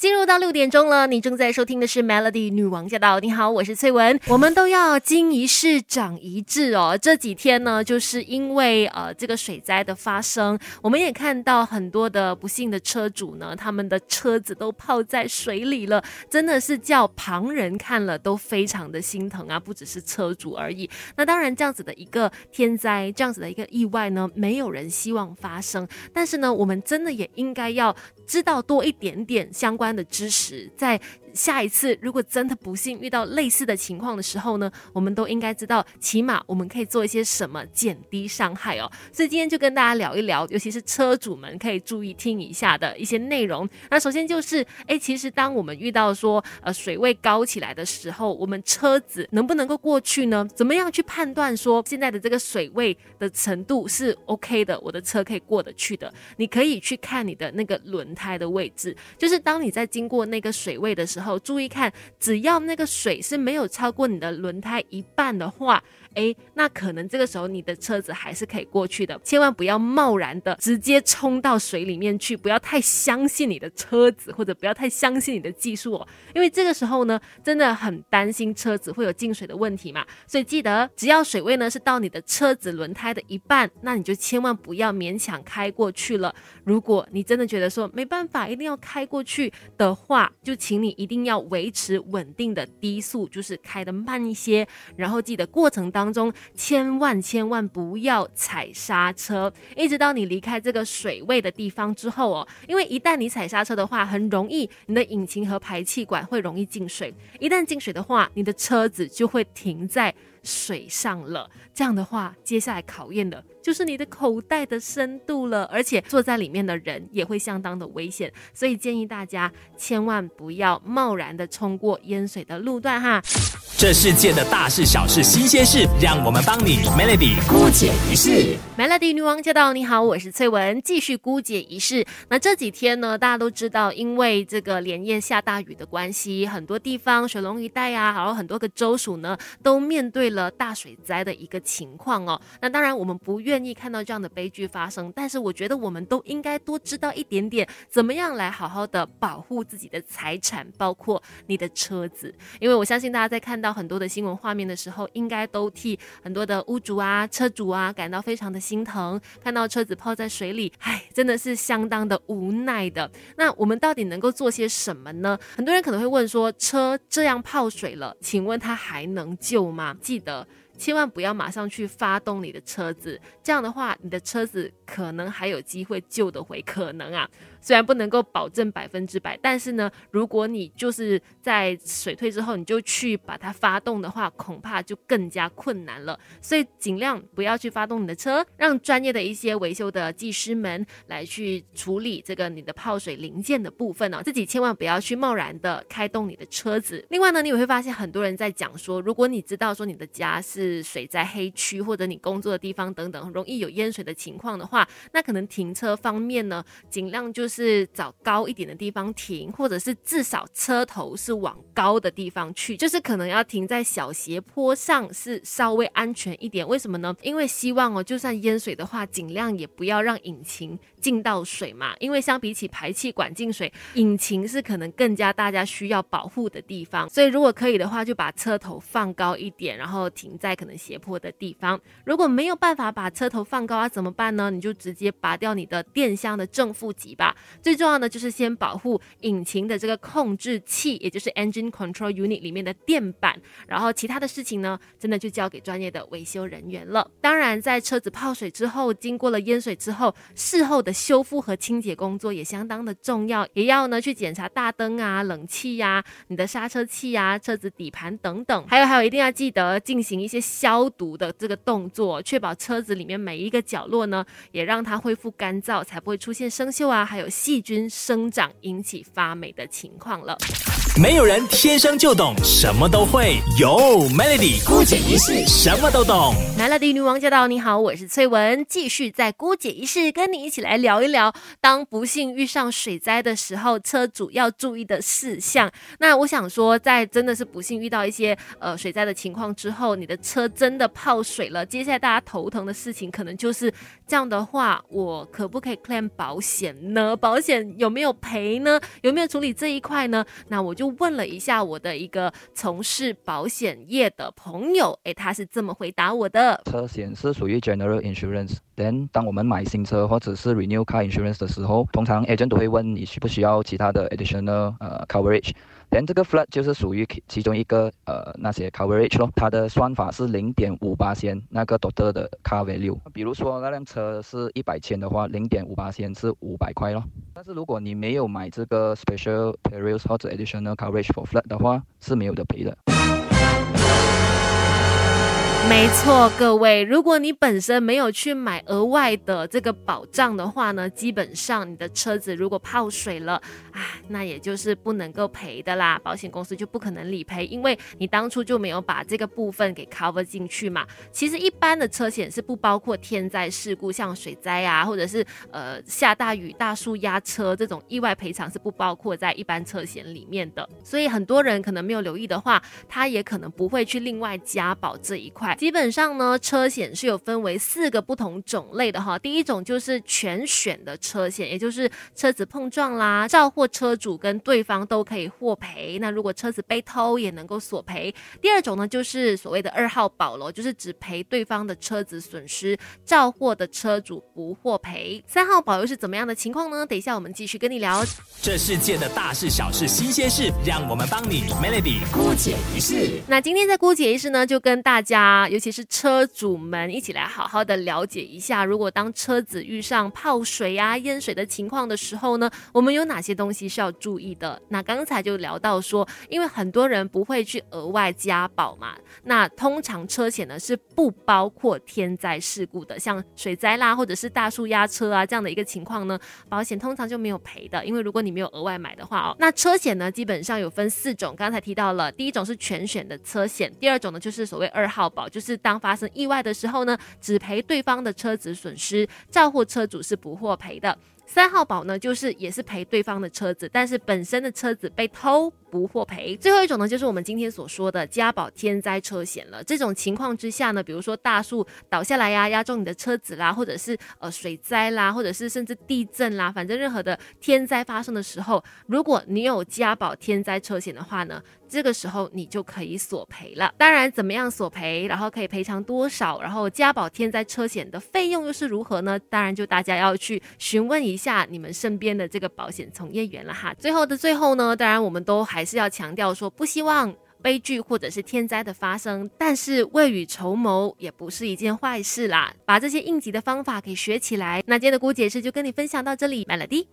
进入到六点钟了，你正在收听的是 Melody 女王驾到。你好，我是翠文。我们都要经一事长一智哦。这几天呢，就是因为呃这个水灾的发生，我们也看到很多的不幸的车主呢，他们的车子都泡在水里了，真的是叫旁人看了都非常的心疼啊，不只是车主而已。那当然，这样子的一个天灾，这样子的一个意外呢，没有人希望发生。但是呢，我们真的也应该要知道多一点点相关。的知识在。下一次如果真的不幸遇到类似的情况的时候呢，我们都应该知道，起码我们可以做一些什么减低伤害哦。所以今天就跟大家聊一聊，尤其是车主们可以注意听一下的一些内容。那首先就是，哎，其实当我们遇到说呃水位高起来的时候，我们车子能不能够过去呢？怎么样去判断说现在的这个水位的程度是 OK 的，我的车可以过得去的？你可以去看你的那个轮胎的位置，就是当你在经过那个水位的时候。后注意看，只要那个水是没有超过你的轮胎一半的话。哎，那可能这个时候你的车子还是可以过去的，千万不要贸然的直接冲到水里面去，不要太相信你的车子，或者不要太相信你的技术哦，因为这个时候呢，真的很担心车子会有进水的问题嘛。所以记得，只要水位呢是到你的车子轮胎的一半，那你就千万不要勉强开过去了。如果你真的觉得说没办法，一定要开过去的话，就请你一定要维持稳定的低速，就是开的慢一些，然后记得过程当。当中千万千万不要踩刹车，一直到你离开这个水位的地方之后哦，因为一旦你踩刹车的话，很容易你的引擎和排气管会容易进水，一旦进水的话，你的车子就会停在。水上了，这样的话，接下来考验的就是你的口袋的深度了，而且坐在里面的人也会相当的危险，所以建议大家千万不要贸然的冲过淹水的路段哈。这世界的大事小事新鲜事，让我们帮你 Melody 姑解一世。Melody 女王驾到，你好，我是翠文，继续姑解一世。那这几天呢，大家都知道，因为这个连夜下大雨的关系，很多地方水龙一带啊，还有很多个州属呢，都面对。了大水灾的一个情况哦，那当然我们不愿意看到这样的悲剧发生，但是我觉得我们都应该多知道一点点，怎么样来好好的保护自己的财产，包括你的车子，因为我相信大家在看到很多的新闻画面的时候，应该都替很多的屋主啊、车主啊感到非常的心疼，看到车子泡在水里，唉，真的是相当的无奈的。那我们到底能够做些什么呢？很多人可能会问说，车这样泡水了，请问它还能救吗？记的千万不要马上去发动你的车子，这样的话，你的车子可能还有机会救得回，可能啊。虽然不能够保证百分之百，但是呢，如果你就是在水退之后你就去把它发动的话，恐怕就更加困难了。所以尽量不要去发动你的车，让专业的一些维修的技师们来去处理这个你的泡水零件的部分哦。自己千万不要去贸然的开动你的车子。另外呢，你也会发现很多人在讲说，如果你知道说你的家是水灾黑区，或者你工作的地方等等容易有淹水的情况的话，那可能停车方面呢，尽量就。是是找高一点的地方停，或者是至少车头是往高的地方去，就是可能要停在小斜坡上，是稍微安全一点。为什么呢？因为希望哦，就算淹水的话，尽量也不要让引擎。进到水嘛，因为相比起排气管进水，引擎是可能更加大家需要保护的地方。所以如果可以的话，就把车头放高一点，然后停在可能斜坡的地方。如果没有办法把车头放高啊，怎么办呢？你就直接拔掉你的电箱的正负极吧。最重要的就是先保护引擎的这个控制器，也就是 engine control unit 里面的电板。然后其他的事情呢，真的就交给专业的维修人员了。当然，在车子泡水之后，经过了淹水之后，事后的的。修复和清洁工作也相当的重要，也要呢去检查大灯啊、冷气呀、你的刹车器啊、车子底盘等等，还有还有一定要记得进行一些消毒的这个动作，确保车子里面每一个角落呢也让它恢复干燥，才不会出现生锈啊，还有细菌生长引起发霉的情况了。没有人天生就懂什么都会，有 Melody 姑姐一世什么都懂。Melody 女王驾到，你好，我是翠文，继续在姑姐一世跟你一起来。聊一聊，当不幸遇上水灾的时候，车主要注意的事项。那我想说，在真的是不幸遇到一些呃水灾的情况之后，你的车真的泡水了，接下来大家头疼的事情可能就是这样的话，我可不可以 claim 保险呢？保险有没有赔呢？有没有处理这一块呢？那我就问了一下我的一个从事保险业的朋友，诶，他是这么回答我的：车险是属于 general insurance。Then 当我们买新车或者是 renew car insurance 的时候，通常 agent 都会问你需不需要其他的 additional 呃 coverage。then 这个 flood 就是属于其中一个呃那些 coverage 咯，它的算法是零点五八千那个 total 的 car value。比如说那辆车是一百千的话，零点五八千是五百块咯。但是如果你没有买这个 special perils 或者 additional coverage for flood 的话，是没有的赔的。没错，各位，如果你本身没有去买额外的这个保障的话呢，基本上你的车子如果泡水了，啊，那也就是不能够赔的啦，保险公司就不可能理赔，因为你当初就没有把这个部分给 cover 进去嘛。其实一般的车险是不包括天灾事故，像水灾啊，或者是呃下大雨大树压车这种意外赔偿是不包括在一般车险里面的。所以很多人可能没有留意的话，他也可能不会去另外加保这一块。基本上呢，车险是有分为四个不同种类的哈。第一种就是全选的车险，也就是车子碰撞啦，肇祸车主跟对方都可以获赔。那如果车子被偷也能够索赔。第二种呢，就是所谓的二号保喽，就是只赔对方的车子损失，肇祸的车主不获赔。三号保又是怎么样的情况呢？等一下我们继续跟你聊。这世界的大事小事新鲜事，让我们帮你 Melody 姑解一事。那今天在姑解一事呢，就跟大家。啊尤其是车主们一起来好好的了解一下，如果当车子遇上泡水呀、淹水的情况的时候呢，我们有哪些东西是要注意的？那刚才就聊到说，因为很多人不会去额外加保嘛，那通常车险呢是不包括天灾事故的，像水灾啦或者是大树压车啊这样的一个情况呢，保险通常就没有赔的，因为如果你没有额外买的话哦，那车险呢基本上有分四种，刚才提到了，第一种是全选的车险，第二种呢就是所谓二号保，就是当发生意外的时候呢，只赔对方的车子损失，肇祸车主是不获赔的。三号保呢，就是也是赔对方的车子，但是本身的车子被偷不获赔。最后一种呢，就是我们今天所说的家保天灾车险了。这种情况之下呢，比如说大树倒下来呀，压中你的车子啦，或者是呃水灾啦，或者是甚至地震啦，反正任何的天灾发生的时候，如果你有家保天灾车险的话呢，这个时候你就可以索赔了。当然，怎么样索赔，然后可以赔偿多少，然后家保天灾车险的费用又是如何呢？当然，就大家要去询问一。下你们身边的这个保险从业员了哈。最后的最后呢，当然我们都还还是要强调说，不希望悲剧或者是天灾的发生，但是未雨绸缪也不是一件坏事啦。把这些应急的方法给学起来。那今天的姑解释就跟你分享到这里，Melody。